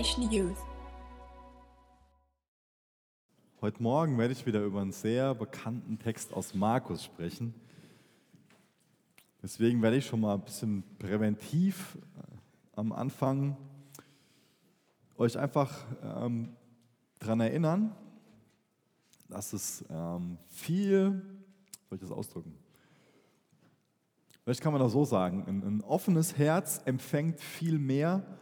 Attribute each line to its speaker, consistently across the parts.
Speaker 1: Generation Youth.
Speaker 2: Heute Morgen werde ich wieder über einen sehr bekannten Text aus Markus sprechen. Deswegen werde ich schon mal ein bisschen präventiv äh, am Anfang euch einfach ähm, daran erinnern, dass es ähm, viel, soll ich das ausdrücken? Vielleicht kann man das so sagen, ein, ein offenes Herz empfängt viel mehr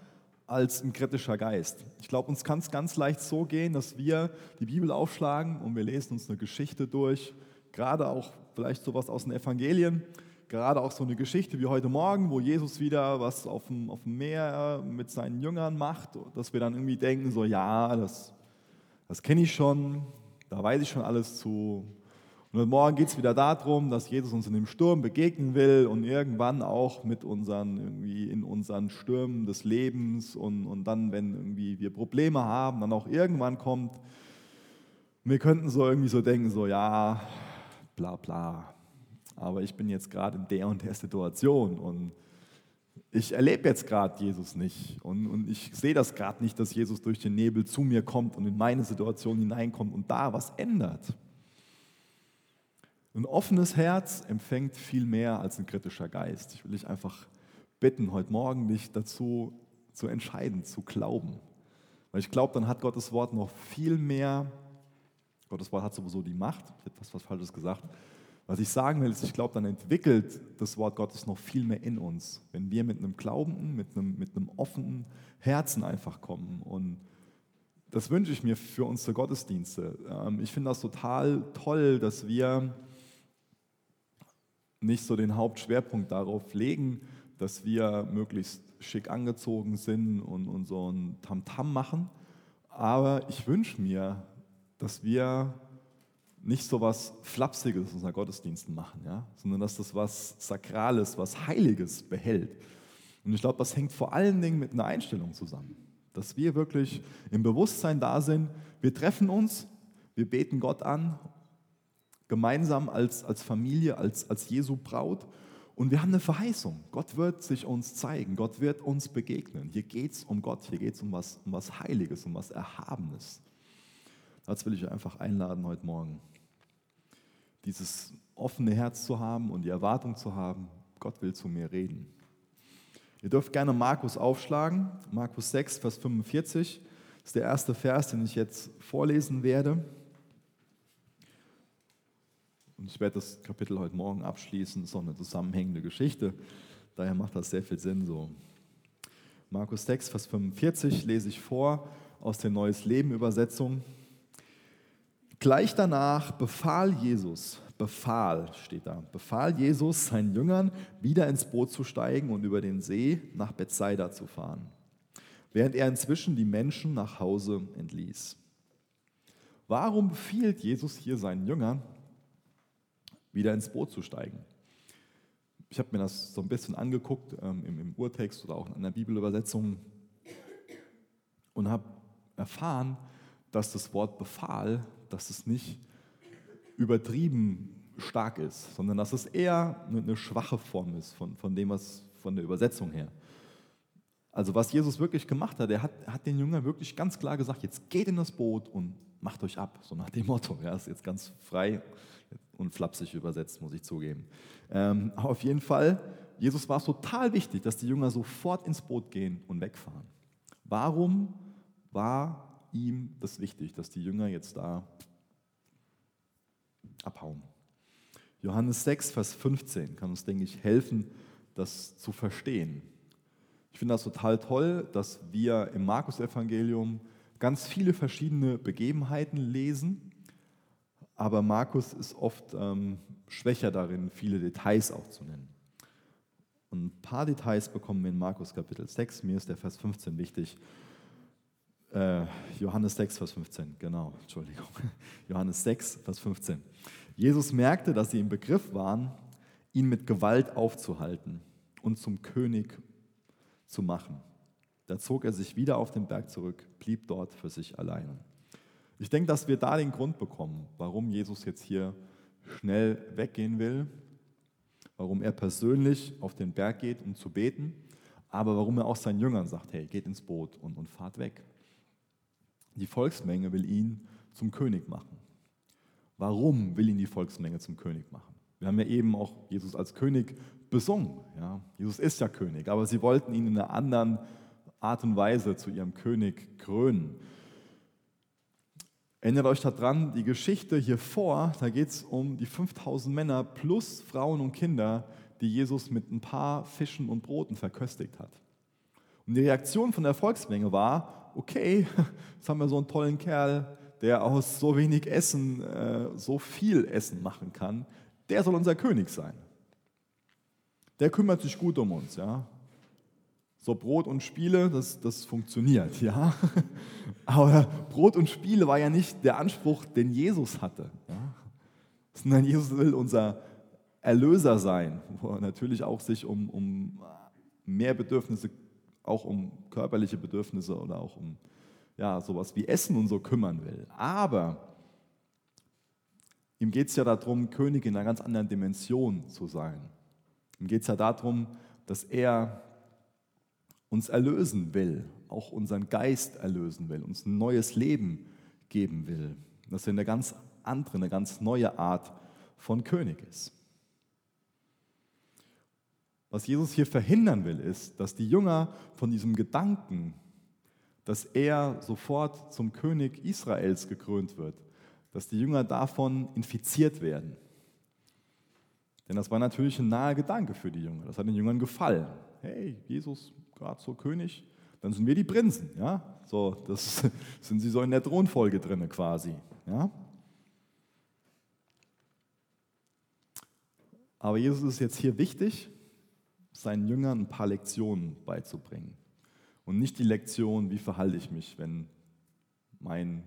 Speaker 2: als ein kritischer Geist. Ich glaube, uns kann es ganz leicht so gehen, dass wir die Bibel aufschlagen und wir lesen uns eine Geschichte durch, gerade auch vielleicht sowas aus den Evangelien, gerade auch so eine Geschichte wie heute Morgen, wo Jesus wieder was auf dem, auf dem Meer mit seinen Jüngern macht, dass wir dann irgendwie denken, so ja, das, das kenne ich schon, da weiß ich schon alles zu. Und heute Morgen geht es wieder darum, dass Jesus uns in dem Sturm begegnen will und irgendwann auch mit unseren, irgendwie in unseren Stürmen des Lebens und, und dann, wenn irgendwie wir Probleme haben, dann auch irgendwann kommt. Wir könnten so irgendwie so denken, so ja, bla bla. Aber ich bin jetzt gerade in der und der Situation und ich erlebe jetzt gerade Jesus nicht und, und ich sehe das gerade nicht, dass Jesus durch den Nebel zu mir kommt und in meine Situation hineinkommt und da was ändert. Ein offenes Herz empfängt viel mehr als ein kritischer Geist. Ich will dich einfach bitten, heute Morgen dich dazu zu entscheiden, zu glauben. Weil ich glaube, dann hat Gottes Wort noch viel mehr, Gottes Wort hat sowieso die Macht, ich habe etwas was Falsches gesagt. Was ich sagen will, ist, ich glaube, dann entwickelt das Wort Gottes noch viel mehr in uns, wenn wir mit einem glaubenden, mit einem, mit einem offenen Herzen einfach kommen. Und das wünsche ich mir für unsere Gottesdienste. Ähm, ich finde das total toll, dass wir nicht so den Hauptschwerpunkt darauf legen, dass wir möglichst schick angezogen sind und, und so ein Tamtam machen. Aber ich wünsche mir, dass wir nicht so was Flapsiges in unseren Gottesdiensten machen, ja? sondern dass das was Sakrales, was Heiliges behält. Und ich glaube, das hängt vor allen Dingen mit einer Einstellung zusammen. Dass wir wirklich im Bewusstsein da sind, wir treffen uns, wir beten Gott an gemeinsam als, als Familie, als, als Jesu Braut. Und wir haben eine Verheißung. Gott wird sich uns zeigen, Gott wird uns begegnen. Hier geht es um Gott, hier geht es um was, um was Heiliges, um was Erhabenes. Dazu will ich einfach einladen heute Morgen. Dieses offene Herz zu haben und die Erwartung zu haben, Gott will zu mir reden. Ihr dürft gerne Markus aufschlagen. Markus 6, Vers 45 ist der erste Vers, den ich jetzt vorlesen werde. Und ich werde das Kapitel heute Morgen abschließen. Es ist auch eine zusammenhängende Geschichte. Daher macht das sehr viel Sinn so. Markus 6, Vers 45 lese ich vor aus der Neues Leben Übersetzung. Gleich danach befahl Jesus, befahl steht da, befahl Jesus seinen Jüngern, wieder ins Boot zu steigen und über den See nach Bethsaida zu fahren, während er inzwischen die Menschen nach Hause entließ. Warum befiehlt Jesus hier seinen Jüngern, wieder ins Boot zu steigen. Ich habe mir das so ein bisschen angeguckt ähm, im, im, Urtext oder auch in einer Bibelübersetzung und habe erfahren, dass das Wort befahl, dass es nicht übertrieben stark ist, sondern dass es eher eine, schwache Form ist von, von dem, was von der Übersetzung her. Also was Jesus wirklich gemacht hat, er hat, hat den Jüngern wirklich ganz klar gesagt, jetzt geht in das Boot und macht euch ab, so nach dem Motto. Ja, ist jetzt ganz frei und flapsig übersetzt, muss ich zugeben. Ähm, aber auf jeden Fall, Jesus war es total wichtig, dass die Jünger sofort ins Boot gehen und wegfahren. Warum war ihm das wichtig, dass die Jünger jetzt da abhauen? Johannes 6, Vers 15 kann uns, denke ich, helfen, das zu verstehen. Ich finde das total toll, dass wir im Markus-Evangelium ganz viele verschiedene Begebenheiten lesen aber Markus ist oft ähm, schwächer darin, viele Details auch zu nennen. Und ein paar Details bekommen wir in Markus Kapitel 6. Mir ist der Vers 15 wichtig. Äh, Johannes 6, Vers 15, genau, Entschuldigung. Johannes 6, Vers 15. Jesus merkte, dass sie im Begriff waren, ihn mit Gewalt aufzuhalten und zum König zu machen. Da zog er sich wieder auf den Berg zurück, blieb dort für sich allein. Ich denke, dass wir da den Grund bekommen, warum Jesus jetzt hier schnell weggehen will, warum er persönlich auf den Berg geht, um zu beten, aber warum er auch seinen Jüngern sagt, hey, geht ins Boot und, und fahrt weg. Die Volksmenge will ihn zum König machen. Warum will ihn die Volksmenge zum König machen? Wir haben ja eben auch Jesus als König besungen. Ja? Jesus ist ja König, aber sie wollten ihn in einer anderen Art und Weise zu ihrem König krönen. Erinnert euch daran, die Geschichte hier vor, da geht es um die 5000 Männer plus Frauen und Kinder, die Jesus mit ein paar Fischen und Broten verköstigt hat. Und die Reaktion von der Volksmenge war, okay, jetzt haben wir so einen tollen Kerl, der aus so wenig Essen äh, so viel Essen machen kann, der soll unser König sein. Der kümmert sich gut um uns, ja. So Brot und Spiele, das, das funktioniert, ja. Aber Brot und Spiele war ja nicht der Anspruch, den Jesus hatte. Ja? Sondern Jesus will unser Erlöser sein, wo er natürlich auch sich um, um mehr Bedürfnisse, auch um körperliche Bedürfnisse oder auch um ja, sowas wie Essen und so kümmern will. Aber ihm geht es ja darum, König in einer ganz anderen Dimension zu sein. Ihm geht es ja darum, dass er uns erlösen will, auch unseren Geist erlösen will, uns ein neues Leben geben will. Dass er eine ganz andere, eine ganz neue Art von König ist. Was Jesus hier verhindern will, ist, dass die Jünger von diesem Gedanken, dass er sofort zum König Israels gekrönt wird, dass die Jünger davon infiziert werden. Denn das war natürlich ein naher Gedanke für die Jünger. Das hat den Jüngern gefallen. Hey, Jesus, gerade so König, dann sind wir die Prinzen. Ja? So, das sind sie so in der Thronfolge drin quasi. Ja? Aber Jesus ist jetzt hier wichtig, seinen Jüngern ein paar Lektionen beizubringen. Und nicht die Lektion, wie verhalte ich mich, wenn mein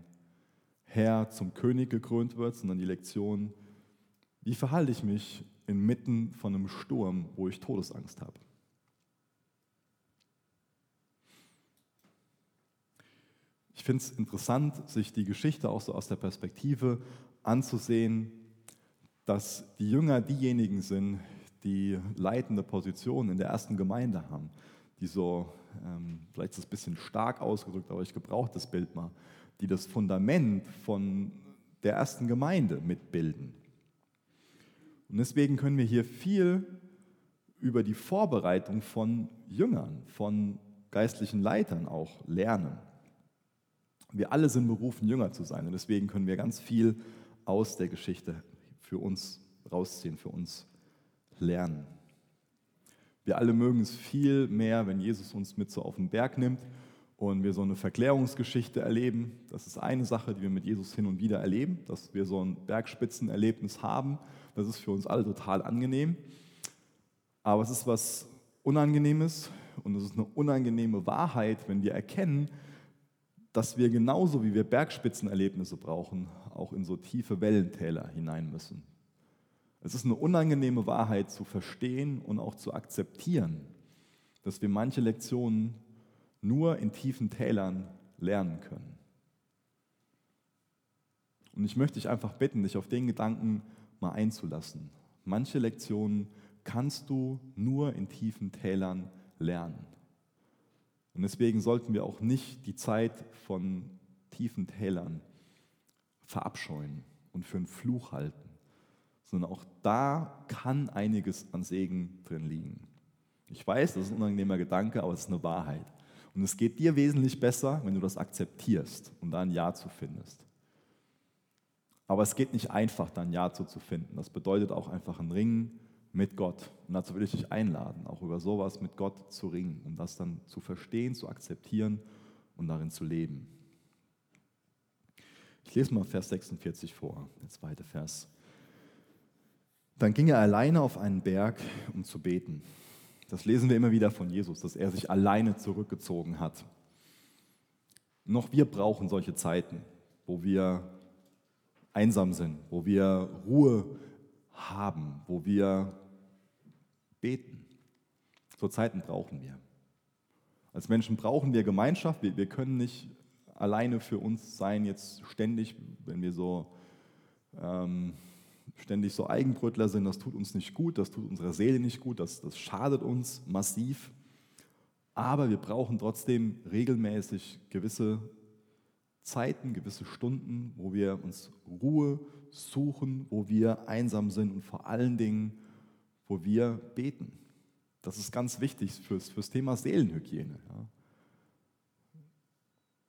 Speaker 2: Herr zum König gekrönt wird, sondern die Lektion, wie verhalte ich mich inmitten von einem Sturm, wo ich Todesangst habe. Ich finde es interessant, sich die Geschichte auch so aus der Perspektive anzusehen, dass die Jünger diejenigen sind, die leitende Position in der ersten Gemeinde haben, die so, ähm, vielleicht ist es ein bisschen stark ausgedrückt, aber ich gebrauche das Bild mal, die das Fundament von der ersten Gemeinde mitbilden. Und deswegen können wir hier viel über die Vorbereitung von Jüngern, von geistlichen Leitern auch lernen. Wir alle sind berufen, Jünger zu sein und deswegen können wir ganz viel aus der Geschichte für uns rausziehen, für uns lernen. Wir alle mögen es viel mehr, wenn Jesus uns mit so auf den Berg nimmt und wir so eine Verklärungsgeschichte erleben. Das ist eine Sache, die wir mit Jesus hin und wieder erleben, dass wir so ein Bergspitzenerlebnis haben. Das ist für uns alle total angenehm. Aber es ist was Unangenehmes und es ist eine unangenehme Wahrheit, wenn wir erkennen, dass wir genauso wie wir Bergspitzenerlebnisse brauchen, auch in so tiefe Wellentäler hinein müssen. Es ist eine unangenehme Wahrheit zu verstehen und auch zu akzeptieren, dass wir manche Lektionen nur in tiefen Tälern lernen können. Und ich möchte dich einfach bitten, dich auf den Gedanken mal einzulassen. Manche Lektionen kannst du nur in tiefen Tälern lernen. Und deswegen sollten wir auch nicht die Zeit von tiefen Tälern verabscheuen und für einen Fluch halten sondern auch da kann einiges an Segen drin liegen. Ich weiß, das ist ein unangenehmer Gedanke, aber es ist eine Wahrheit. Und es geht dir wesentlich besser, wenn du das akzeptierst und da ein Ja zu findest. Aber es geht nicht einfach, da ein Ja zu, zu finden. Das bedeutet auch einfach ein Ringen mit Gott. Und dazu will ich dich einladen, auch über sowas mit Gott zu ringen, um das dann zu verstehen, zu akzeptieren und darin zu leben. Ich lese mal Vers 46 vor, der zweite Vers. Dann ging er alleine auf einen Berg, um zu beten. Das lesen wir immer wieder von Jesus, dass er sich alleine zurückgezogen hat. Noch wir brauchen solche Zeiten, wo wir einsam sind, wo wir Ruhe haben, wo wir beten. So Zeiten brauchen wir. Als Menschen brauchen wir Gemeinschaft. Wir, wir können nicht alleine für uns sein, jetzt ständig, wenn wir so ähm, ständig so Eigenbrötler sind, das tut uns nicht gut, das tut unserer Seele nicht gut, das, das schadet uns massiv. Aber wir brauchen trotzdem regelmäßig gewisse Zeiten, gewisse Stunden, wo wir uns Ruhe suchen, wo wir einsam sind und vor allen Dingen, wo wir beten. Das ist ganz wichtig fürs, fürs Thema Seelenhygiene. Ja.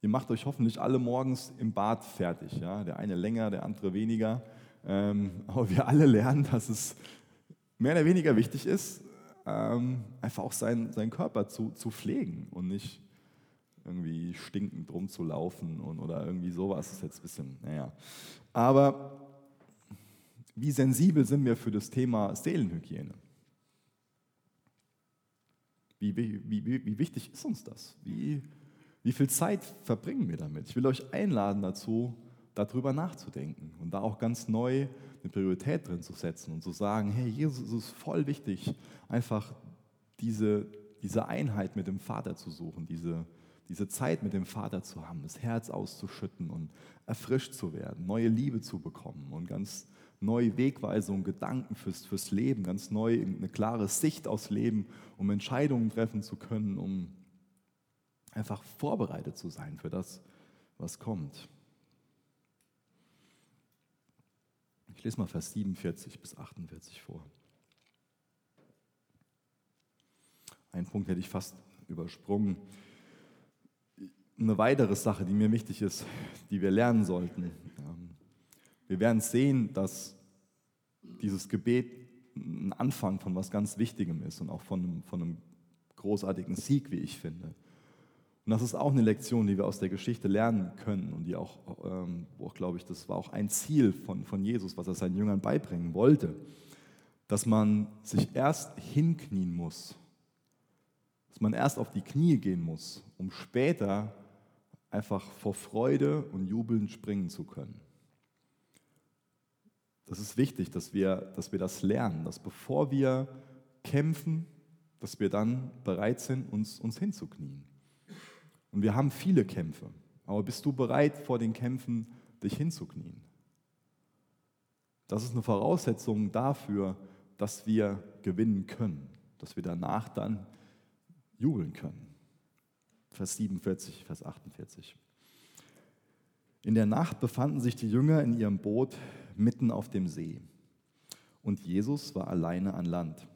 Speaker 2: Ihr macht euch hoffentlich alle morgens im Bad fertig. Ja. Der eine länger, der andere weniger. Ähm, aber wir alle lernen, dass es mehr oder weniger wichtig ist, ähm, einfach auch seinen, seinen Körper zu, zu pflegen und nicht irgendwie stinkend rumzulaufen und, oder irgendwie sowas. Das ist jetzt ein bisschen, naja. Aber wie sensibel sind wir für das Thema Seelenhygiene? Wie, wie, wie, wie wichtig ist uns das? Wie, wie viel Zeit verbringen wir damit? Ich will euch einladen dazu, darüber nachzudenken und da auch ganz neu eine Priorität drin zu setzen und zu sagen, hey, Jesus, es ist voll wichtig, einfach diese, diese Einheit mit dem Vater zu suchen, diese, diese Zeit mit dem Vater zu haben, das Herz auszuschütten und erfrischt zu werden, neue Liebe zu bekommen und ganz neue Wegweisungen, Gedanken fürs, fürs Leben, ganz neu eine klare Sicht aufs Leben, um Entscheidungen treffen zu können, um einfach vorbereitet zu sein für das, was kommt. Ich lese mal Vers 47 bis 48 vor. Ein Punkt hätte ich fast übersprungen. Eine weitere Sache, die mir wichtig ist, die wir lernen sollten. Wir werden sehen, dass dieses Gebet ein Anfang von was ganz Wichtigem ist und auch von einem, von einem großartigen Sieg, wie ich finde. Und das ist auch eine Lektion, die wir aus der Geschichte lernen können und die auch, ähm, auch glaube ich, das war auch ein Ziel von, von Jesus, was er seinen Jüngern beibringen wollte, dass man sich erst hinknien muss, dass man erst auf die Knie gehen muss, um später einfach vor Freude und Jubeln springen zu können. Das ist wichtig, dass wir, dass wir das lernen, dass bevor wir kämpfen, dass wir dann bereit sind, uns, uns hinzuknien. Und wir haben viele Kämpfe. Aber bist du bereit, vor den Kämpfen dich hinzuknien? Das ist eine Voraussetzung dafür, dass wir gewinnen können, dass wir danach dann jubeln können. Vers 47, Vers 48. In der Nacht befanden sich die Jünger in ihrem Boot mitten auf dem See und Jesus war alleine an Land.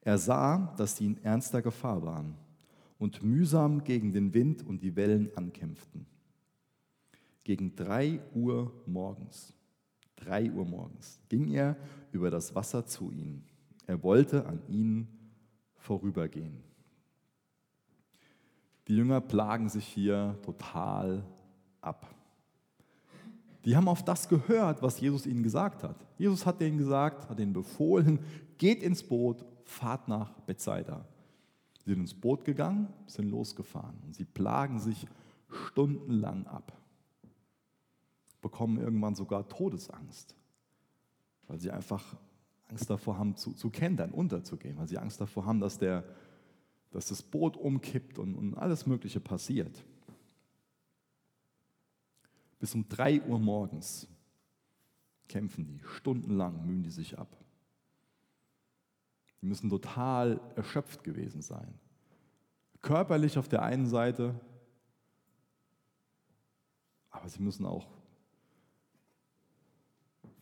Speaker 2: Er sah, dass sie in ernster Gefahr waren und mühsam gegen den Wind und die Wellen ankämpften. Gegen drei Uhr morgens, drei Uhr morgens, ging er über das Wasser zu ihnen. Er wollte an ihnen vorübergehen. Die Jünger plagen sich hier total ab. Die haben auf das gehört, was Jesus ihnen gesagt hat. Jesus hat ihnen gesagt, hat ihnen befohlen, geht ins Boot, fahrt nach Bethsaida. Sie sind ins Boot gegangen, sind losgefahren und sie plagen sich stundenlang ab, bekommen irgendwann sogar Todesangst, weil sie einfach Angst davor haben, zu, zu kentern, unterzugehen, weil sie Angst davor haben, dass, der, dass das Boot umkippt und, und alles Mögliche passiert. Bis um drei Uhr morgens kämpfen die, stundenlang mühen die sich ab. Die müssen total erschöpft gewesen sein. Körperlich auf der einen Seite, aber sie müssen auch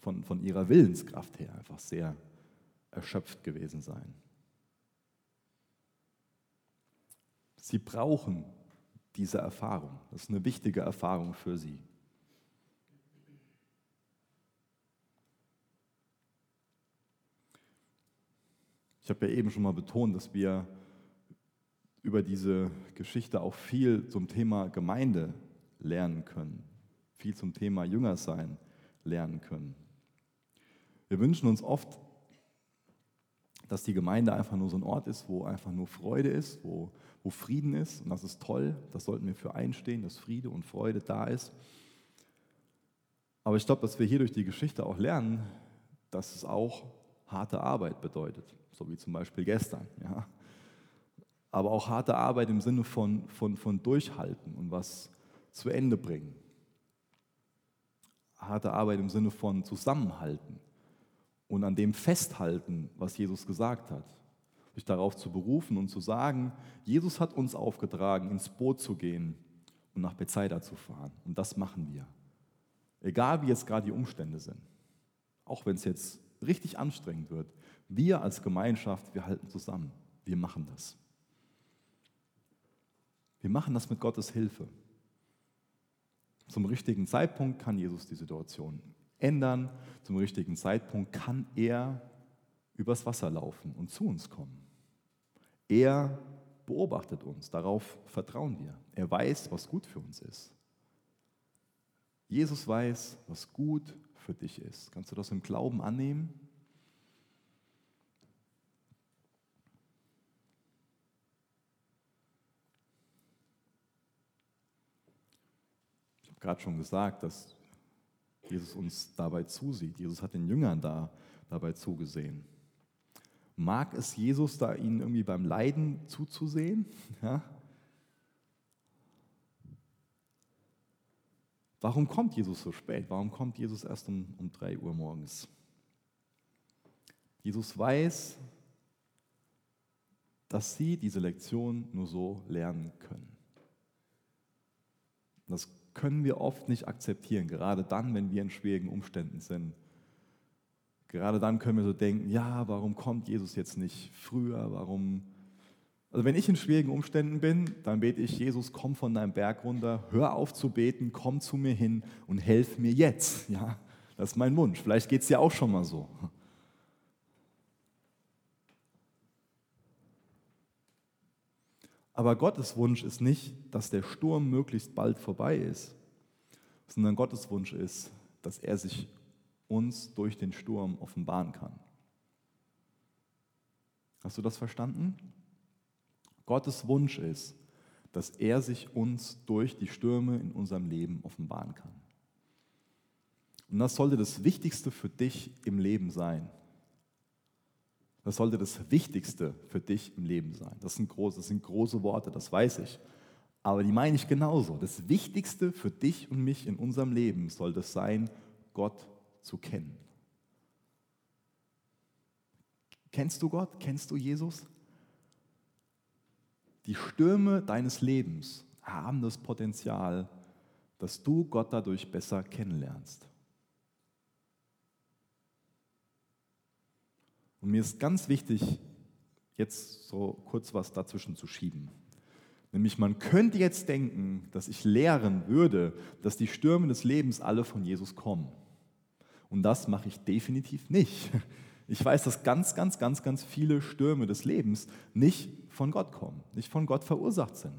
Speaker 2: von, von ihrer Willenskraft her einfach sehr erschöpft gewesen sein. Sie brauchen diese Erfahrung. Das ist eine wichtige Erfahrung für sie. Ich habe ja eben schon mal betont, dass wir über diese Geschichte auch viel zum Thema Gemeinde lernen können, viel zum Thema Jüngersein lernen können. Wir wünschen uns oft, dass die Gemeinde einfach nur so ein Ort ist, wo einfach nur Freude ist, wo, wo Frieden ist. Und das ist toll, das sollten wir für einstehen, dass Friede und Freude da ist. Aber ich glaube, dass wir hier durch die Geschichte auch lernen, dass es auch harte Arbeit bedeutet so wie zum Beispiel gestern. Ja. Aber auch harte Arbeit im Sinne von, von, von Durchhalten und was zu Ende bringen. Harte Arbeit im Sinne von Zusammenhalten und an dem festhalten, was Jesus gesagt hat. dich darauf zu berufen und zu sagen, Jesus hat uns aufgetragen, ins Boot zu gehen und nach Bethsaida zu fahren. Und das machen wir. Egal wie jetzt gerade die Umstände sind. Auch wenn es jetzt richtig anstrengend wird. Wir als Gemeinschaft, wir halten zusammen. Wir machen das. Wir machen das mit Gottes Hilfe. Zum richtigen Zeitpunkt kann Jesus die Situation ändern. Zum richtigen Zeitpunkt kann er übers Wasser laufen und zu uns kommen. Er beobachtet uns, darauf vertrauen wir. Er weiß, was gut für uns ist. Jesus weiß, was gut für dich ist. Kannst du das im Glauben annehmen? Ich habe gerade schon gesagt, dass Jesus uns dabei zusieht. Jesus hat den Jüngern da dabei zugesehen. Mag es Jesus da ihnen irgendwie beim Leiden zuzusehen? Ja? Warum kommt Jesus so spät? Warum kommt Jesus erst um, um 3 Uhr morgens? Jesus weiß, dass sie diese Lektion nur so lernen können. Das können wir oft nicht akzeptieren, gerade dann, wenn wir in schwierigen Umständen sind Gerade dann können wir so denken, ja, warum kommt Jesus jetzt nicht früher? Warum? Also wenn ich in schwierigen Umständen bin, dann bete ich, Jesus, komm von deinem Berg runter, hör auf zu beten, komm zu mir hin und helf mir jetzt. Ja, das ist mein Wunsch. Vielleicht geht es dir auch schon mal so. Aber Gottes Wunsch ist nicht, dass der Sturm möglichst bald vorbei ist, sondern Gottes Wunsch ist, dass er sich uns durch den Sturm offenbaren kann. Hast du das verstanden? Gottes Wunsch ist, dass er sich uns durch die Stürme in unserem Leben offenbaren kann. Und das sollte das Wichtigste für dich im Leben sein. Das sollte das Wichtigste für dich im Leben sein. Das sind, große, das sind große Worte, das weiß ich. Aber die meine ich genauso. Das Wichtigste für dich und mich in unserem Leben soll es sein, Gott zu kennen. Kennst du Gott? Kennst du Jesus? Die Stürme deines Lebens haben das Potenzial, dass du Gott dadurch besser kennenlernst. Und mir ist ganz wichtig, jetzt so kurz was dazwischen zu schieben. Nämlich man könnte jetzt denken, dass ich lehren würde, dass die Stürme des Lebens alle von Jesus kommen. Und das mache ich definitiv nicht. Ich weiß, dass ganz, ganz, ganz, ganz viele Stürme des Lebens nicht von Gott kommen, nicht von Gott verursacht sind.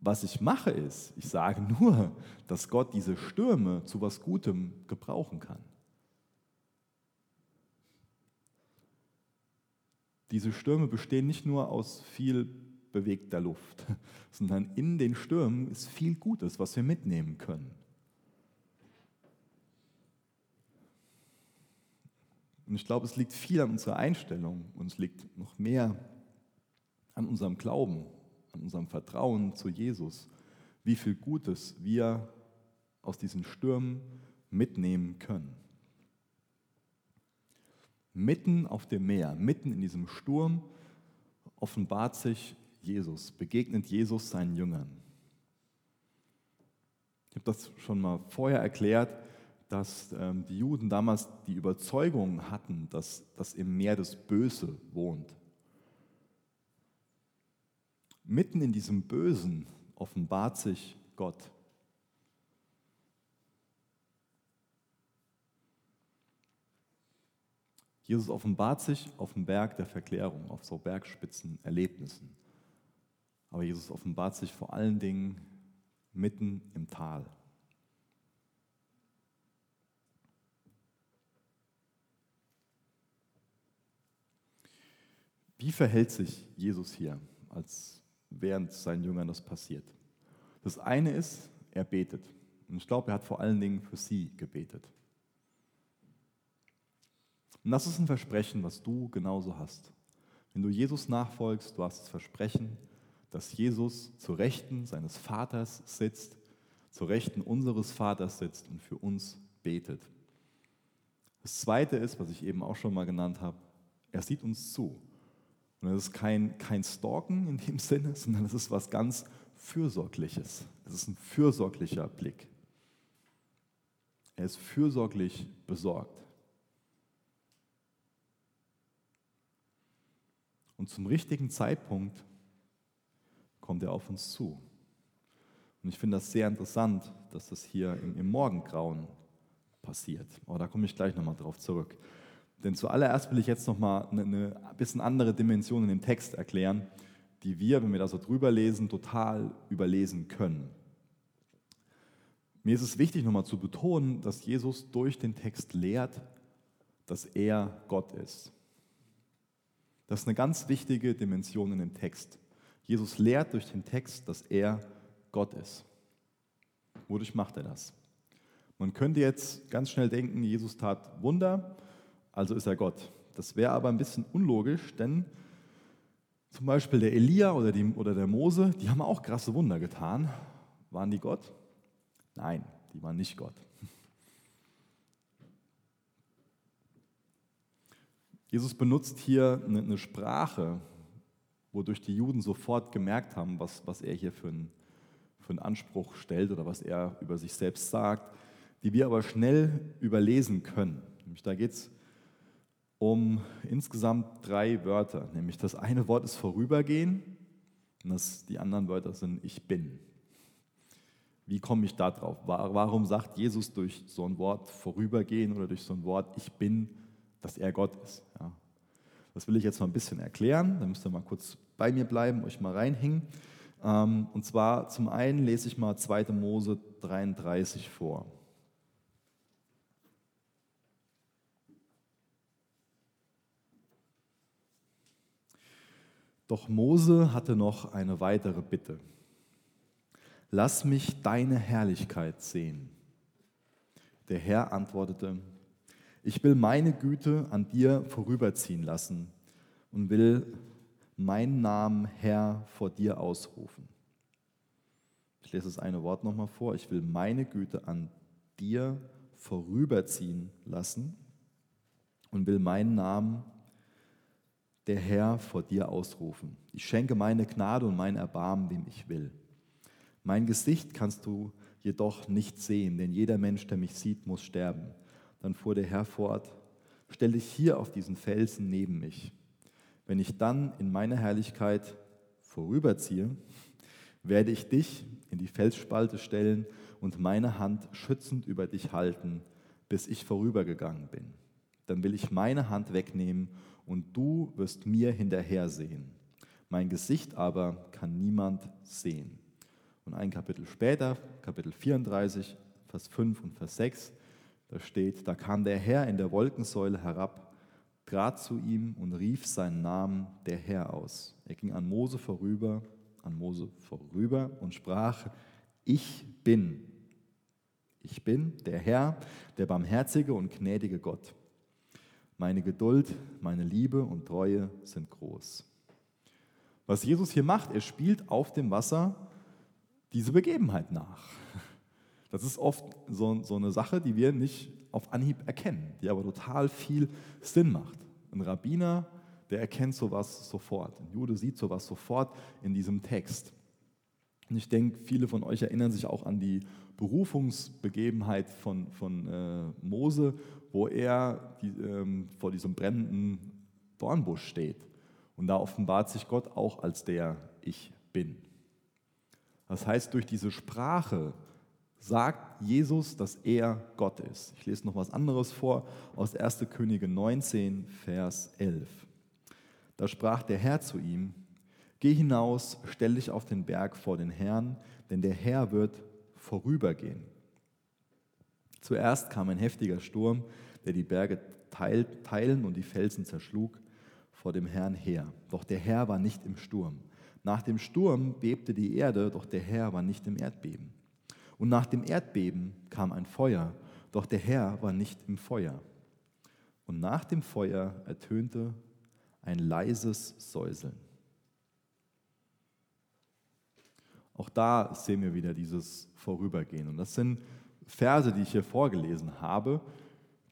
Speaker 2: Was ich mache ist, ich sage nur, dass Gott diese Stürme zu was Gutem gebrauchen kann. Diese Stürme bestehen nicht nur aus viel bewegter Luft, sondern in den Stürmen ist viel Gutes, was wir mitnehmen können. Und ich glaube, es liegt viel an unserer Einstellung und es liegt noch mehr an unserem Glauben, an unserem Vertrauen zu Jesus, wie viel Gutes wir aus diesen Stürmen mitnehmen können. Mitten auf dem Meer, mitten in diesem Sturm offenbart sich Jesus, begegnet Jesus seinen Jüngern. Ich habe das schon mal vorher erklärt dass ähm, die Juden damals die Überzeugung hatten, dass, dass im Meer das Böse wohnt. Mitten in diesem Bösen offenbart sich Gott. Jesus offenbart sich auf dem Berg der Verklärung, auf so Bergspitzenerlebnissen. Aber Jesus offenbart sich vor allen Dingen mitten im Tal. Wie verhält sich Jesus hier, als während seinen Jüngern das passiert? Das eine ist, er betet. Und ich glaube, er hat vor allen Dingen für sie gebetet. Und das ist ein Versprechen, was du genauso hast. Wenn du Jesus nachfolgst, du hast das Versprechen, dass Jesus zur Rechten seines Vaters sitzt, zur Rechten unseres Vaters sitzt und für uns betet. Das Zweite ist, was ich eben auch schon mal genannt habe, er sieht uns zu. Und das ist kein, kein Stalken in dem Sinne, sondern das ist was ganz Fürsorgliches. Es ist ein fürsorglicher Blick. Er ist fürsorglich besorgt. Und zum richtigen Zeitpunkt kommt er auf uns zu. Und ich finde das sehr interessant, dass das hier im, im Morgengrauen passiert. Aber da komme ich gleich nochmal drauf zurück. Denn zuallererst will ich jetzt nochmal eine, bisschen andere Dimension in dem Text erklären, die wir, wenn wir da so drüber lesen, total überlesen können. Mir ist es wichtig, nochmal zu betonen, dass Jesus durch den Text lehrt, dass er Gott ist. Das ist eine ganz wichtige Dimension in dem Text. Jesus lehrt durch den Text, dass er Gott ist. Wodurch macht er das? Man könnte jetzt ganz schnell denken, Jesus tat Wunder, also ist er Gott. Das wäre aber ein bisschen unlogisch, denn zum Beispiel der Elia oder, die, oder der Mose, die haben auch krasse Wunder getan. Waren die Gott? Nein, die waren nicht Gott. Jesus benutzt hier eine, Sprache, wodurch die Juden sofort gemerkt haben, was, was er hier für, ein, für einen Anspruch stellt oder was er über sich selbst sagt, die wir aber schnell überlesen können. Nämlich da geht es um insgesamt drei Wörter. Nämlich das eine Wort ist vorübergehen und das, die anderen Wörter sind ich bin. Wie komme ich da drauf? Warum sagt Jesus durch so ein Wort vorübergehen oder durch so ein Wort ich bin dass er Gott ist. Ja. Das will ich jetzt mal ein bisschen erklären. Da müsst ihr mal kurz bei mir bleiben, euch mal reinhängen. Ähm, und zwar zum einen lese ich mal 2. Mose 33 vor. Doch Mose hatte noch eine weitere Bitte. Lass mich deine Herrlichkeit sehen. Der Herr antwortete, ich will meine Güte an dir vorüberziehen lassen und will meinen Namen Herr vor dir ausrufen. Ich lese das eine Wort nochmal vor. Ich will meine Güte an dir vorüberziehen lassen und will meinen Namen der Herr vor dir ausrufen. Ich schenke meine Gnade und mein Erbarmen, wem ich will. Mein Gesicht kannst du jedoch nicht sehen, denn jeder Mensch, der mich sieht, muss sterben. Dann fuhr der Herr fort, stell dich hier auf diesen Felsen neben mich. Wenn ich dann in meiner Herrlichkeit vorüberziehe, werde ich dich in die Felsspalte stellen und meine Hand schützend über dich halten, bis ich vorübergegangen bin. Dann will ich meine Hand wegnehmen und du wirst mir hinterher sehen. Mein Gesicht aber kann niemand sehen. Und ein Kapitel später, Kapitel 34, Vers 5 und Vers 6, da steht, da kam der Herr in der Wolkensäule herab, trat zu ihm und rief seinen Namen der Herr aus. Er ging an Mose vorüber, an Mose vorüber und sprach, ich bin, ich bin der Herr, der barmherzige und gnädige Gott. Meine Geduld, meine Liebe und Treue sind groß. Was Jesus hier macht, er spielt auf dem Wasser diese Begebenheit nach. Das ist oft so, so eine Sache, die wir nicht auf Anhieb erkennen, die aber total viel Sinn macht. Ein Rabbiner, der erkennt sowas sofort. Ein Jude sieht sowas sofort in diesem Text. Und ich denke, viele von euch erinnern sich auch an die Berufungsbegebenheit von, von äh, Mose, wo er die, ähm, vor diesem brennenden Dornbusch steht. Und da offenbart sich Gott auch als der Ich bin. Das heißt, durch diese Sprache sagt Jesus, dass er Gott ist. Ich lese noch was anderes vor aus 1. Könige 19, Vers 11. Da sprach der Herr zu ihm, Geh hinaus, stell dich auf den Berg vor den Herrn, denn der Herr wird vorübergehen. Zuerst kam ein heftiger Sturm, der die Berge teilen und die Felsen zerschlug vor dem Herrn her. Doch der Herr war nicht im Sturm. Nach dem Sturm bebte die Erde, doch der Herr war nicht im Erdbeben. Und nach dem Erdbeben kam ein Feuer, doch der Herr war nicht im Feuer. Und nach dem Feuer ertönte ein leises Säuseln. Auch da sehen wir wieder dieses Vorübergehen. Und das sind Verse, die ich hier vorgelesen habe,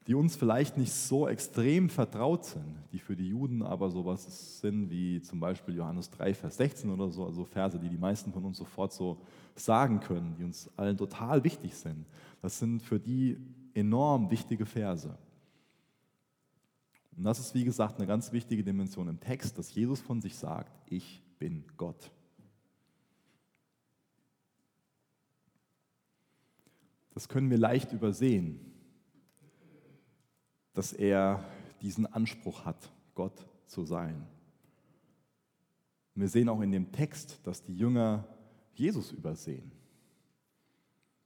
Speaker 2: die uns vielleicht nicht so extrem vertraut sind, die für die Juden aber sowas sind wie zum Beispiel Johannes 3, Vers 16 oder so, also Verse, die die meisten von uns sofort so sagen können, die uns allen total wichtig sind. Das sind für die enorm wichtige Verse. Und das ist, wie gesagt, eine ganz wichtige Dimension im Text, dass Jesus von sich sagt, ich bin Gott. Das können wir leicht übersehen, dass er diesen Anspruch hat, Gott zu sein. Wir sehen auch in dem Text, dass die Jünger Jesus übersehen.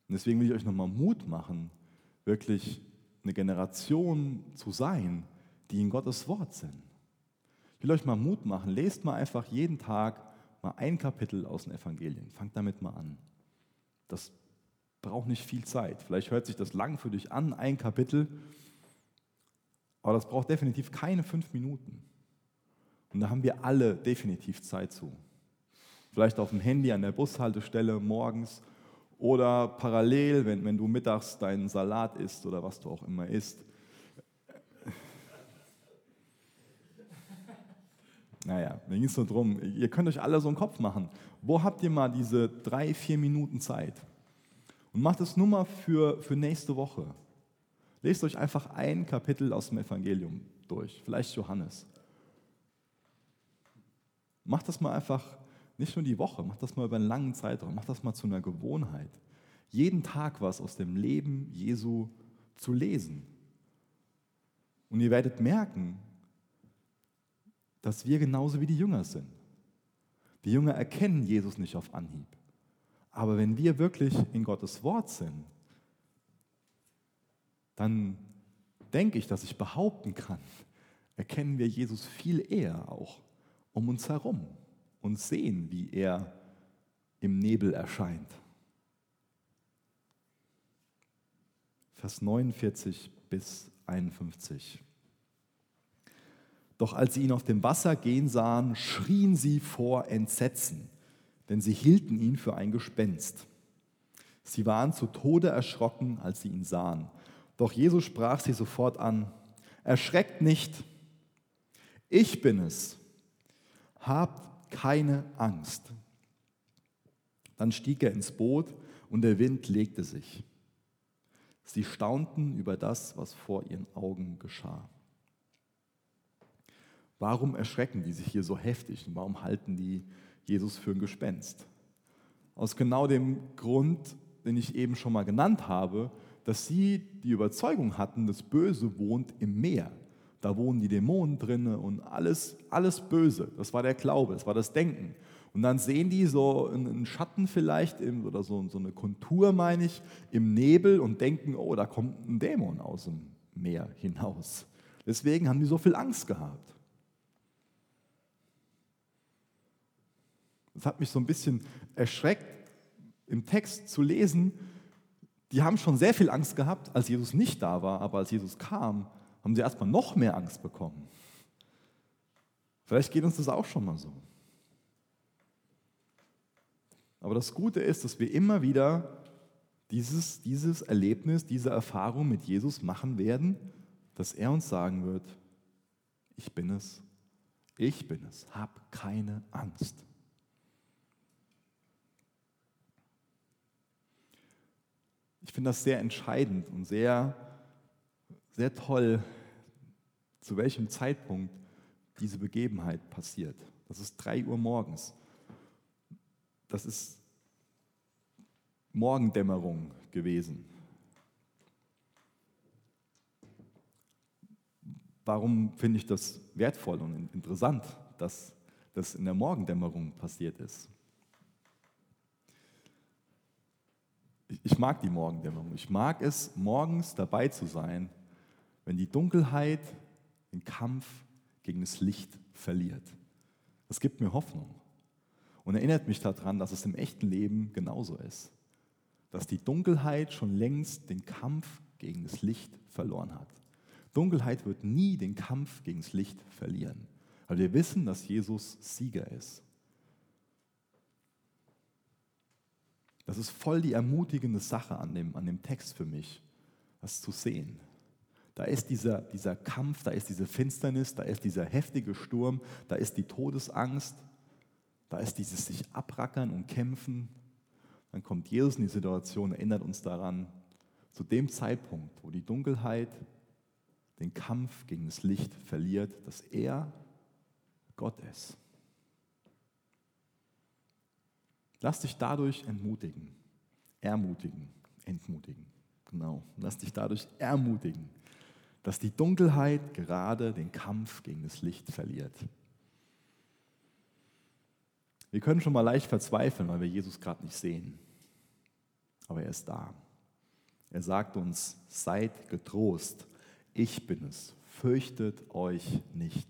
Speaker 2: Und deswegen will ich euch nochmal Mut machen, wirklich eine Generation zu sein, die in Gottes Wort sind. Ich will euch mal Mut machen, lest mal einfach jeden Tag mal ein Kapitel aus den Evangelien. Fangt damit mal an. Das braucht nicht viel Zeit. Vielleicht hört sich das lang für dich an, ein Kapitel, aber das braucht definitiv keine fünf Minuten. Und da haben wir alle definitiv Zeit zu. Vielleicht auf dem Handy an der Bushaltestelle morgens oder parallel, wenn, wenn du mittags deinen Salat isst oder was du auch immer isst. Naja, mir ging es nur darum, ihr könnt euch alle so einen Kopf machen. Wo habt ihr mal diese drei, vier Minuten Zeit? Und macht es nur mal für, für nächste Woche. Lest euch einfach ein Kapitel aus dem Evangelium durch, vielleicht Johannes. Macht das mal einfach nicht nur die Woche, macht das mal über einen langen Zeitraum, macht das mal zu einer Gewohnheit. Jeden Tag was aus dem Leben Jesu zu lesen. Und ihr werdet merken, dass wir genauso wie die Jünger sind. Die Jünger erkennen Jesus nicht auf Anhieb. Aber wenn wir wirklich in Gottes Wort sind, dann denke ich, dass ich behaupten kann, erkennen wir Jesus viel eher auch um uns herum und sehen, wie er im Nebel erscheint. Vers 49 bis 51. Doch als sie ihn auf dem Wasser gehen sahen, schrien sie vor Entsetzen, denn sie hielten ihn für ein Gespenst. Sie waren zu Tode erschrocken, als sie ihn sahen. Doch Jesus sprach sie sofort an, erschreckt nicht, ich bin es, habt keine Angst. Dann stieg er ins Boot und der Wind legte sich. Sie staunten über das, was vor ihren Augen geschah. Warum erschrecken die sich hier so heftig und warum halten die Jesus für ein Gespenst? Aus genau dem Grund, den ich eben schon mal genannt habe, dass sie die Überzeugung hatten, das Böse wohnt im Meer. Da wohnen die Dämonen drin und alles, alles Böse. Das war der Glaube, das war das Denken. Und dann sehen die so einen Schatten vielleicht oder so eine Kontur, meine ich, im Nebel und denken, oh, da kommt ein Dämon aus dem Meer hinaus. Deswegen haben die so viel Angst gehabt. Das hat mich so ein bisschen erschreckt, im Text zu lesen. Die haben schon sehr viel Angst gehabt, als Jesus nicht da war, aber als Jesus kam, haben sie erstmal noch mehr Angst bekommen. Vielleicht geht uns das auch schon mal so. Aber das Gute ist, dass wir immer wieder dieses, dieses Erlebnis, diese Erfahrung mit Jesus machen werden, dass er uns sagen wird, ich bin es, ich bin es, hab keine Angst. Ich finde das sehr entscheidend und sehr, sehr toll, zu welchem Zeitpunkt diese Begebenheit passiert. Das ist 3 Uhr morgens. Das ist Morgendämmerung gewesen. Warum finde ich das wertvoll und interessant, dass das in der Morgendämmerung passiert ist? Ich mag die Morgendämmerung. Ich mag es, morgens dabei zu sein, wenn die Dunkelheit den Kampf gegen das Licht verliert. Das gibt mir Hoffnung und erinnert mich daran, dass es im echten Leben genauso ist. Dass die Dunkelheit schon längst den Kampf gegen das Licht verloren hat. Dunkelheit wird nie den Kampf gegen das Licht verlieren, weil wir wissen, dass Jesus Sieger ist. Das ist voll die ermutigende Sache an dem, an dem Text für mich, das zu sehen Da ist dieser, dieser Kampf, da ist diese Finsternis, da ist dieser heftige Sturm, da ist die Todesangst, da ist dieses sich abrackern und kämpfen. Dann kommt Jesus in die Situation, erinnert uns daran, zu dem Zeitpunkt, wo die Dunkelheit den Kampf gegen das Licht verliert, dass er Gott ist. Lass dich dadurch entmutigen, ermutigen, entmutigen. Genau. Lass dich dadurch ermutigen, dass die Dunkelheit gerade den Kampf gegen das Licht verliert. Wir können schon mal leicht verzweifeln, weil wir Jesus gerade nicht sehen. Aber er ist da. Er sagt uns, seid getrost, ich bin es, fürchtet euch nicht.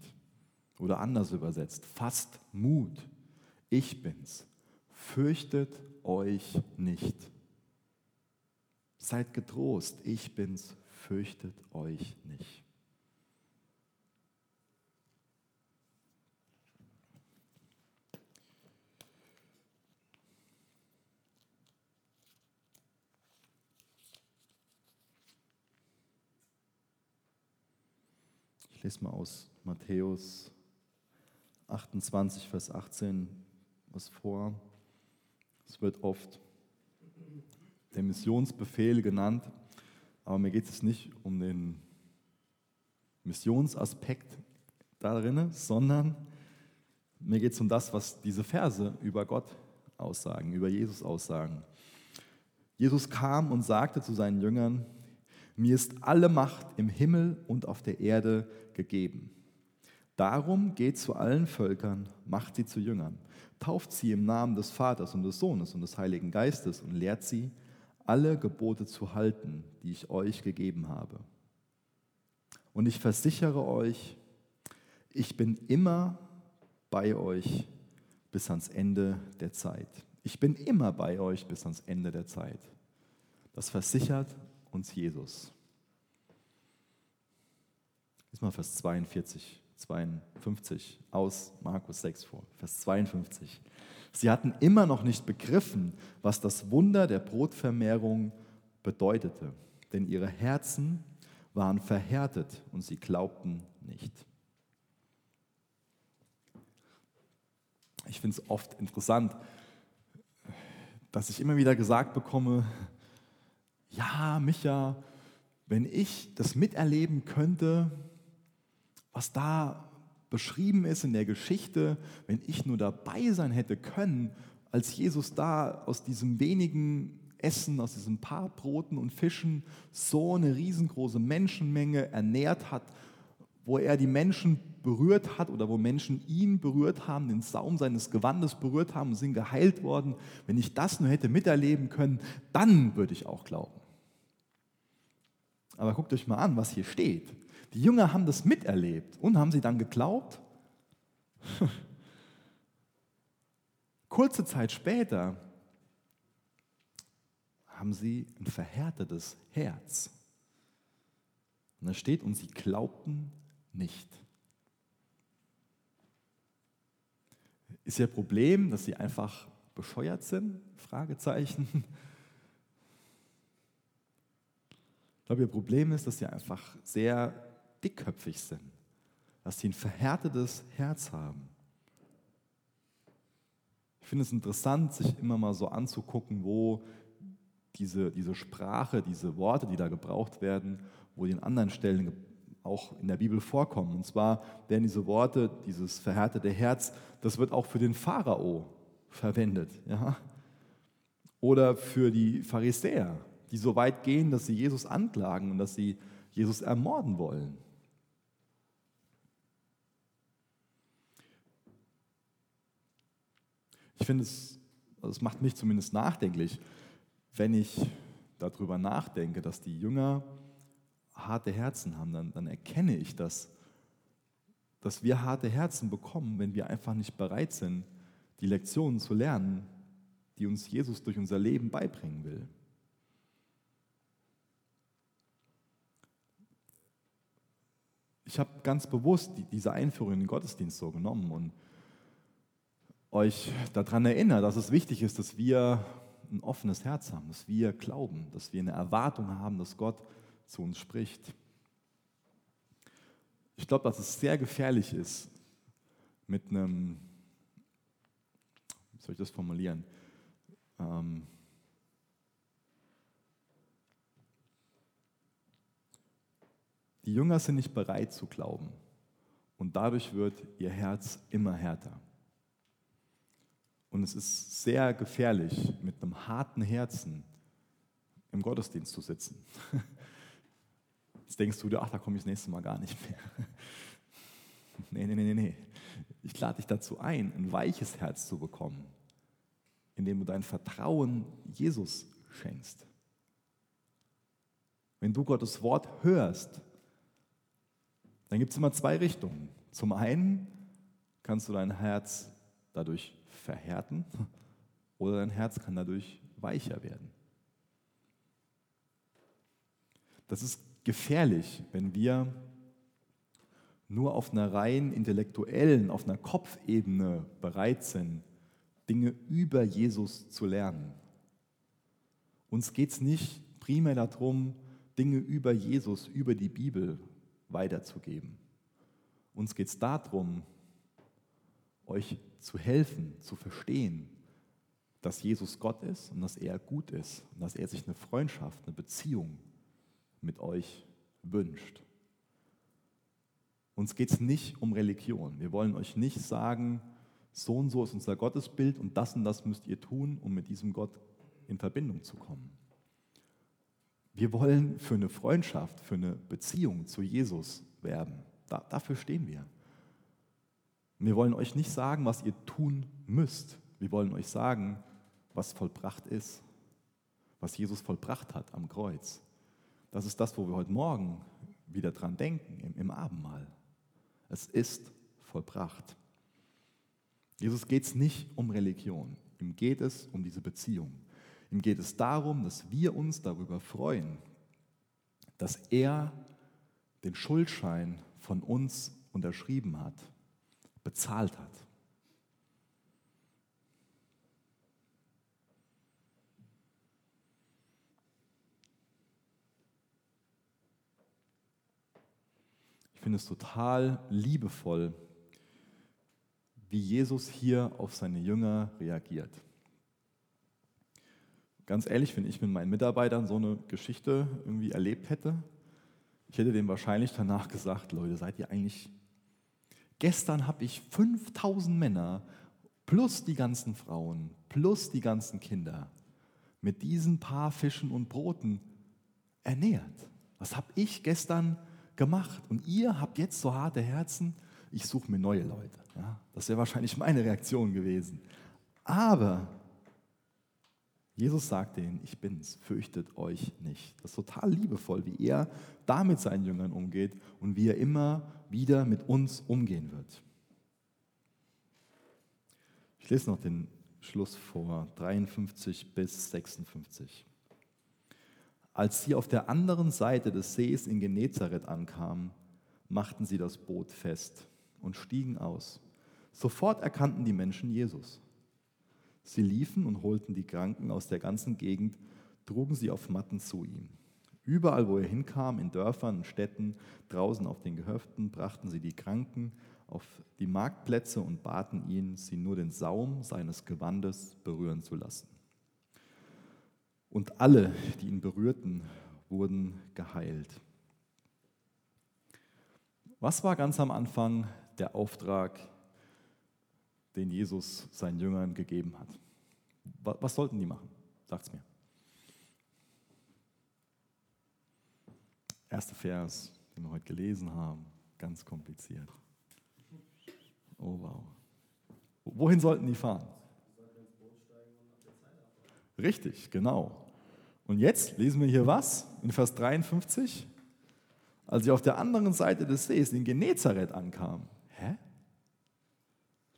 Speaker 2: Oder anders übersetzt, fasst Mut, ich bin's, fürchtet euch nicht. Seid getrost, ich bin's, fürchtet euch nicht. Ich lese mal aus Matthäus 28, Vers 18 was vor. Es wird oft der Missionsbefehl genannt, aber mir geht es nicht um den Missionsaspekt darin, sondern mir geht es um das, was diese Verse über Gott aussagen, über Jesus aussagen. Jesus kam und sagte zu seinen Jüngern, mir ist alle Macht im Himmel und auf der Erde gegeben. Darum geht zu allen Völkern, macht sie zu Jüngern, tauft sie im Namen des Vaters und des Sohnes und des Heiligen Geistes und lehrt sie, alle Gebote zu halten, die ich euch gegeben habe. Und ich versichere euch, ich bin immer bei euch bis ans Ende der Zeit. Ich bin immer bei euch bis ans Ende der Zeit. Das versichert uns Jesus. Lies mal Vers 42, 52 aus Markus 6 vor. Vers 52. Sie hatten immer noch nicht begriffen, was das Wunder der Brotvermehrung bedeutete, denn ihre Herzen waren verhärtet und sie glaubten nicht. Ich finde es oft interessant, dass ich immer wieder gesagt bekomme, ja, Micha, wenn ich das miterleben könnte, was da beschrieben ist in der Geschichte, wenn ich nur dabei sein hätte können, als Jesus da aus diesem wenigen Essen, aus diesen paar Broten und Fischen so eine riesengroße Menschenmenge ernährt hat, wo er die Menschen berührt hat oder wo Menschen ihn berührt haben, den Saum seines Gewandes berührt haben und sind geheilt worden. Wenn ich das nur hätte miterleben können, dann würde ich auch glauben. Aber guckt euch mal an, was hier steht. Die Jünger haben das miterlebt und haben sie dann geglaubt? Kurze Zeit später haben sie ein verhärtetes Herz. Und da steht, und sie glaubten nicht. Ist ihr Problem, dass sie einfach bescheuert sind? Fragezeichen. Ich glaube, ihr Problem ist, dass sie einfach sehr dickköpfig sind, dass sie ein verhärtetes Herz haben. Ich finde es interessant, sich immer mal so anzugucken, wo diese, diese Sprache, diese Worte, die da gebraucht werden, wo die in anderen Stellen auch in der Bibel vorkommen. Und zwar werden diese Worte, dieses verhärtete Herz, das wird auch für den Pharao verwendet. Ja? Oder für die Pharisäer, die so weit gehen, dass sie Jesus anklagen und dass sie Jesus ermorden wollen. Finde es, also es macht mich zumindest nachdenklich, wenn ich darüber nachdenke, dass die Jünger harte Herzen haben, dann, dann erkenne ich das, dass wir harte Herzen bekommen, wenn wir einfach nicht bereit sind, die Lektionen zu lernen, die uns Jesus durch unser Leben beibringen will. Ich habe ganz bewusst diese Einführung in den Gottesdienst so genommen und euch daran erinnere, dass es wichtig ist, dass wir ein offenes Herz haben, dass wir glauben, dass wir eine Erwartung haben, dass Gott zu uns spricht. Ich glaube, dass es sehr gefährlich ist, mit einem, wie soll ich das formulieren? Ähm, die Jünger sind nicht bereit zu glauben und dadurch wird ihr Herz immer härter. Und es ist sehr gefährlich, mit einem harten Herzen im Gottesdienst zu sitzen. Jetzt denkst du dir, ach, da komme ich das nächste Mal gar nicht mehr. Nee, nee, nee, nee. Ich lade dich dazu ein, ein weiches Herz zu bekommen, indem du dein Vertrauen Jesus schenkst. Wenn du Gottes Wort hörst, dann gibt es immer zwei Richtungen. Zum einen kannst du dein Herz dadurch verhärten oder dein Herz kann dadurch weicher werden. Das ist gefährlich, wenn wir nur auf einer rein intellektuellen, auf einer Kopfebene bereit sind, Dinge über Jesus zu lernen. Uns geht es nicht primär darum, Dinge über Jesus, über die Bibel weiterzugeben. Uns geht es darum, euch zu helfen, zu verstehen, dass Jesus Gott ist und dass er gut ist und dass er sich eine Freundschaft, eine Beziehung mit euch wünscht. Uns geht es nicht um Religion. Wir wollen euch nicht sagen, so und so ist unser Gottesbild und das und das müsst ihr tun, um mit diesem Gott in Verbindung zu kommen. Wir wollen für eine Freundschaft, für eine Beziehung zu Jesus werben. Da, dafür stehen wir. Wir wollen euch nicht sagen, was ihr tun müsst. Wir wollen euch sagen, was vollbracht ist, was Jesus vollbracht hat am Kreuz. Das ist das, wo wir heute Morgen wieder dran denken, im, im Abendmahl. Es ist vollbracht. Jesus geht es nicht um Religion, ihm geht es um diese Beziehung. Ihm geht es darum, dass wir uns darüber freuen, dass er den Schuldschein von uns unterschrieben hat, bezahlt hat. Ich finde es total liebevoll, wie Jesus hier auf seine Jünger reagiert. Ganz ehrlich, wenn ich mit meinen Mitarbeitern so eine Geschichte irgendwie erlebt hätte, ich hätte dem wahrscheinlich danach gesagt, Leute, seid ihr eigentlich... Gestern habe ich 5000 Männer plus die ganzen Frauen, plus die ganzen Kinder mit diesen paar Fischen und Broten ernährt. Was habe ich gestern gemacht. Und ihr habt jetzt so harte Herzen, ich suche mir neue Leute. Ja, das wäre wahrscheinlich meine Reaktion gewesen. Aber Jesus sagt ihnen, ich bin's, fürchtet euch nicht. Das ist total liebevoll, wie er da mit seinen Jüngern umgeht und wie er immer wieder mit uns umgehen wird. Ich lese noch den Schluss vor, 53 bis 56. Als sie auf der anderen Seite des Sees in Genezareth ankamen, machten sie das Boot fest und stiegen aus. Sofort erkannten die Menschen Jesus. Sie liefen und holten die Kranken aus der ganzen Gegend, trugen sie auf Matten zu ihm. Überall, wo er hinkam, in Dörfern und Städten, draußen auf den Gehöften, brachten sie die Kranken auf die Marktplätze und baten ihn, sie nur den Saum seines Gewandes berühren zu lassen. Und alle, die ihn berührten, wurden geheilt. Was war ganz am Anfang der Auftrag, den Jesus seinen Jüngern gegeben hat? Was sollten die machen? Sagt es mir. Erster Vers, den wir heute gelesen haben, ganz kompliziert. Oh wow. Wohin sollten die fahren? Richtig, genau. Und jetzt lesen wir hier was in Vers 53. Als sie auf der anderen Seite des Sees in Genezareth ankamen. Hä?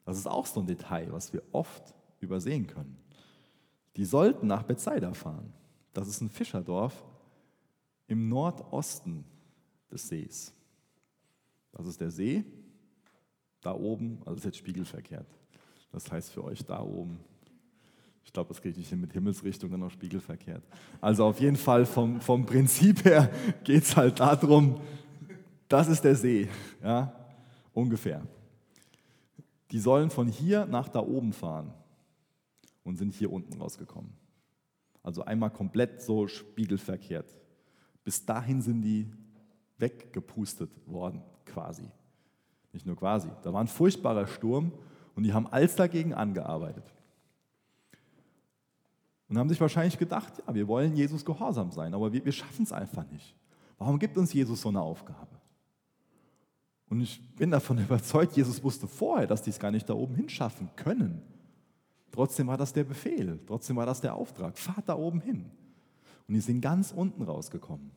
Speaker 2: Das ist auch so ein Detail, was wir oft übersehen können. Die sollten nach Bethsaida fahren. Das ist ein Fischerdorf im Nordosten des Sees. Das ist der See. Da oben, also ist jetzt spiegelverkehrt. Das heißt für euch da oben ich glaube, das kriege ich nicht hin mit Himmelsrichtung, dann auch spiegelverkehrt. Also auf jeden Fall vom, vom Prinzip her geht es halt darum, Das ist der See, ja, ungefähr. Die sollen von hier nach da oben fahren und sind hier unten rausgekommen. Also einmal komplett so spiegelverkehrt. Bis dahin sind die weggepustet worden, quasi. Nicht nur quasi. Da war ein furchtbarer Sturm und die haben alles dagegen angearbeitet. Und haben sich wahrscheinlich gedacht, ja, wir wollen Jesus gehorsam sein, aber wir, wir schaffen es einfach nicht. Warum gibt uns Jesus so eine Aufgabe? Und ich bin davon überzeugt, Jesus wusste vorher, dass die es gar nicht da oben hinschaffen können. Trotzdem war das der Befehl, trotzdem war das der Auftrag. Fahrt da oben hin. Und die sind ganz unten rausgekommen.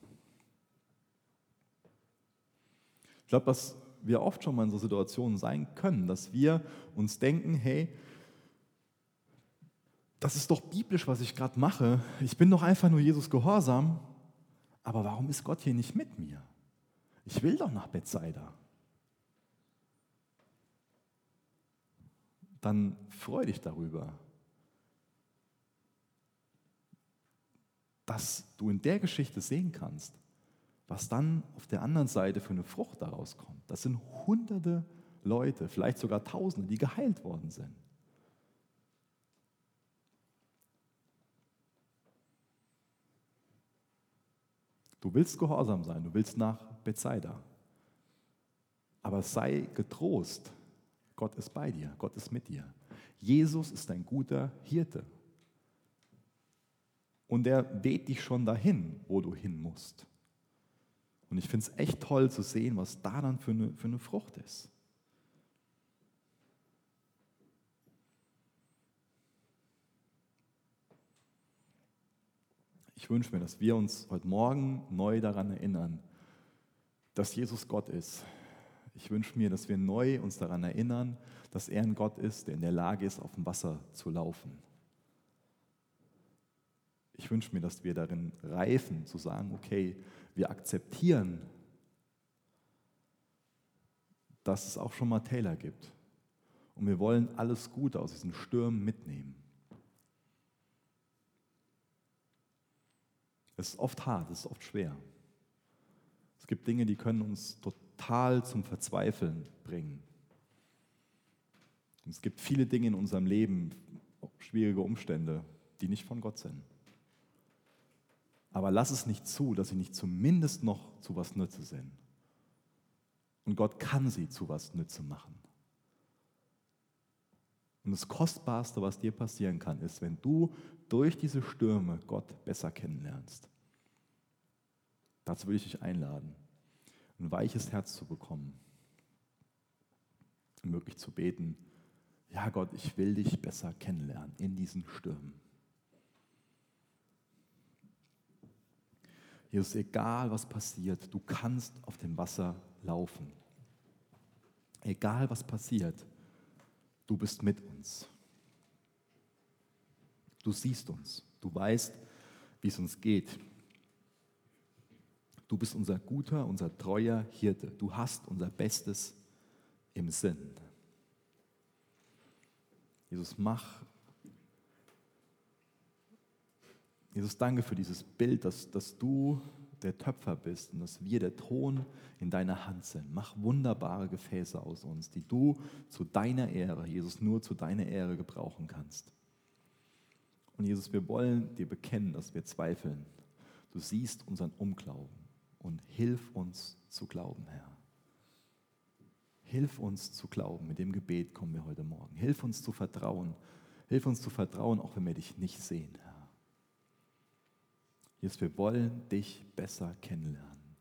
Speaker 2: Ich glaube, dass wir oft schon mal in so Situationen sein können, dass wir uns denken, hey, das ist doch biblisch, was ich gerade mache. Ich bin doch einfach nur Jesus gehorsam. Aber warum ist Gott hier nicht mit mir? Ich will doch nach Bethsaida. Dann freu dich darüber, dass du in der Geschichte sehen kannst, was dann auf der anderen Seite für eine Frucht daraus kommt. Das sind hunderte Leute, vielleicht sogar Tausende, die geheilt worden sind. Du willst gehorsam sein, du willst nach Bethsaida. Aber sei getrost, Gott ist bei dir, Gott ist mit dir. Jesus ist ein guter Hirte. Und er weht dich schon dahin, wo du hin musst. Und ich finde es echt toll zu sehen, was da dann für eine, für eine Frucht ist. Ich wünsche mir, dass wir uns heute Morgen neu daran erinnern, dass Jesus Gott ist. Ich wünsche mir, dass wir neu uns daran erinnern, dass er ein Gott ist, der in der Lage ist, auf dem Wasser zu laufen. Ich wünsche mir, dass wir darin reifen, zu sagen, okay, wir akzeptieren, dass es auch schon mal Täler gibt. Und wir wollen alles Gute aus diesen Stürmen mitnehmen. Es ist oft hart, es ist oft schwer. Es gibt Dinge, die können uns total zum Verzweifeln bringen. Und es gibt viele Dinge in unserem Leben, schwierige Umstände, die nicht von Gott sind. Aber lass es nicht zu, dass sie nicht zumindest noch zu was Nütze sind. Und Gott kann sie zu was Nütze machen. Und das Kostbarste, was dir passieren kann, ist, wenn du durch diese Stürme Gott besser kennenlernst. Dazu will ich dich einladen, ein weiches Herz zu bekommen und wirklich zu beten, ja Gott, ich will dich besser kennenlernen in diesen Stürmen. Jesus, egal was passiert, du kannst auf dem Wasser laufen. Egal was passiert, du bist mit uns. Du siehst uns, du weißt, wie es uns geht. Du bist unser guter, unser treuer Hirte. Du hast unser Bestes im Sinn. Jesus, mach. Jesus, danke für dieses Bild, dass, dass du der Töpfer bist und dass wir der Ton in deiner Hand sind. Mach wunderbare Gefäße aus uns, die du zu deiner Ehre, Jesus, nur zu deiner Ehre gebrauchen kannst. Und Jesus, wir wollen dir bekennen, dass wir zweifeln. Du siehst unseren Unglauben und hilf uns zu glauben, Herr. Hilf uns zu glauben. Mit dem Gebet kommen wir heute Morgen. Hilf uns zu vertrauen. Hilf uns zu vertrauen, auch wenn wir dich nicht sehen, Herr. Jesus, wir wollen dich besser kennenlernen.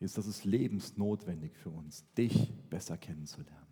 Speaker 2: Jesus, das ist lebensnotwendig für uns, dich besser kennenzulernen.